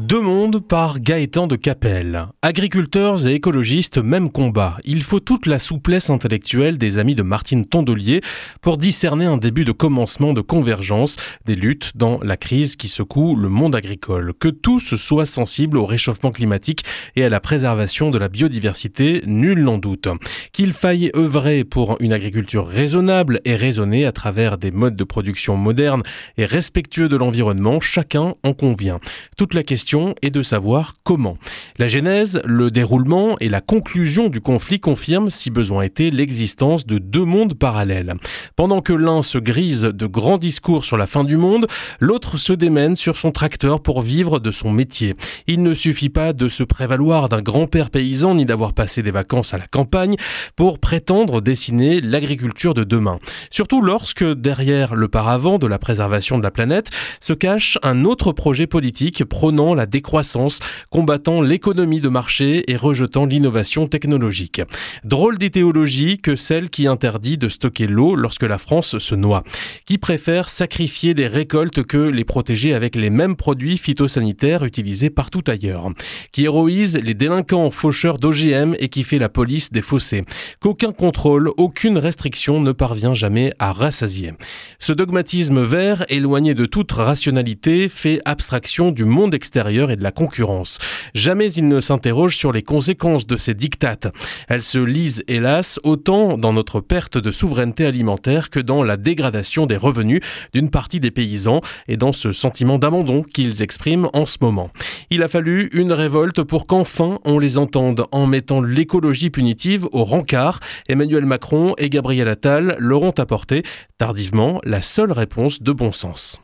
Deux mondes par Gaëtan de Capelle. Agriculteurs et écologistes, même combat. Il faut toute la souplesse intellectuelle des amis de Martine Tondelier pour discerner un début de commencement de convergence des luttes dans la crise qui secoue le monde agricole. Que tous soient sensibles au réchauffement climatique et à la préservation de la biodiversité, nul n'en doute. Qu'il faille œuvrer pour une agriculture raisonnable et raisonnée à travers des modes de production modernes et respectueux de l'environnement, chacun en convient. Toute la question est de savoir comment. La genèse, le déroulement et la conclusion du conflit confirment, si besoin était, l'existence de deux mondes parallèles. Pendant que l'un se grise de grands discours sur la fin du monde, l'autre se démène sur son tracteur pour vivre de son métier. Il ne suffit pas de se prévaloir d'un grand-père paysan ni d'avoir passé des vacances à la campagne pour prétendre dessiner l'agriculture de demain. Surtout lorsque, derrière le paravent de la préservation de la planète, se cache un autre projet politique prônant la décroissance, combattant l'économie de marché et rejetant l'innovation technologique. Drôle d'idéologie que celle qui interdit de stocker l'eau lorsque la France se noie, qui préfère sacrifier des récoltes que les protéger avec les mêmes produits phytosanitaires utilisés partout ailleurs, qui héroïse les délinquants faucheurs d'OGM et qui fait la police des fossés, qu'aucun contrôle, aucune restriction ne parvient jamais à rassasier. Ce dogmatisme vert, éloigné de toute rationalité, fait abstraction du monde extérieur et de la concurrence. Jamais il ne s'interroge sur les conséquences de ces dictates. Elles se lisent, hélas, autant dans notre perte de souveraineté alimentaire que dans la dégradation des revenus d'une partie des paysans et dans ce sentiment d'abandon qu'ils expriment en ce moment. Il a fallu une révolte pour qu'enfin on les entende en mettant l'écologie punitive au rencard. Emmanuel Macron et Gabriel Attal leur ont apporté tardivement la seule réponse de bon sens.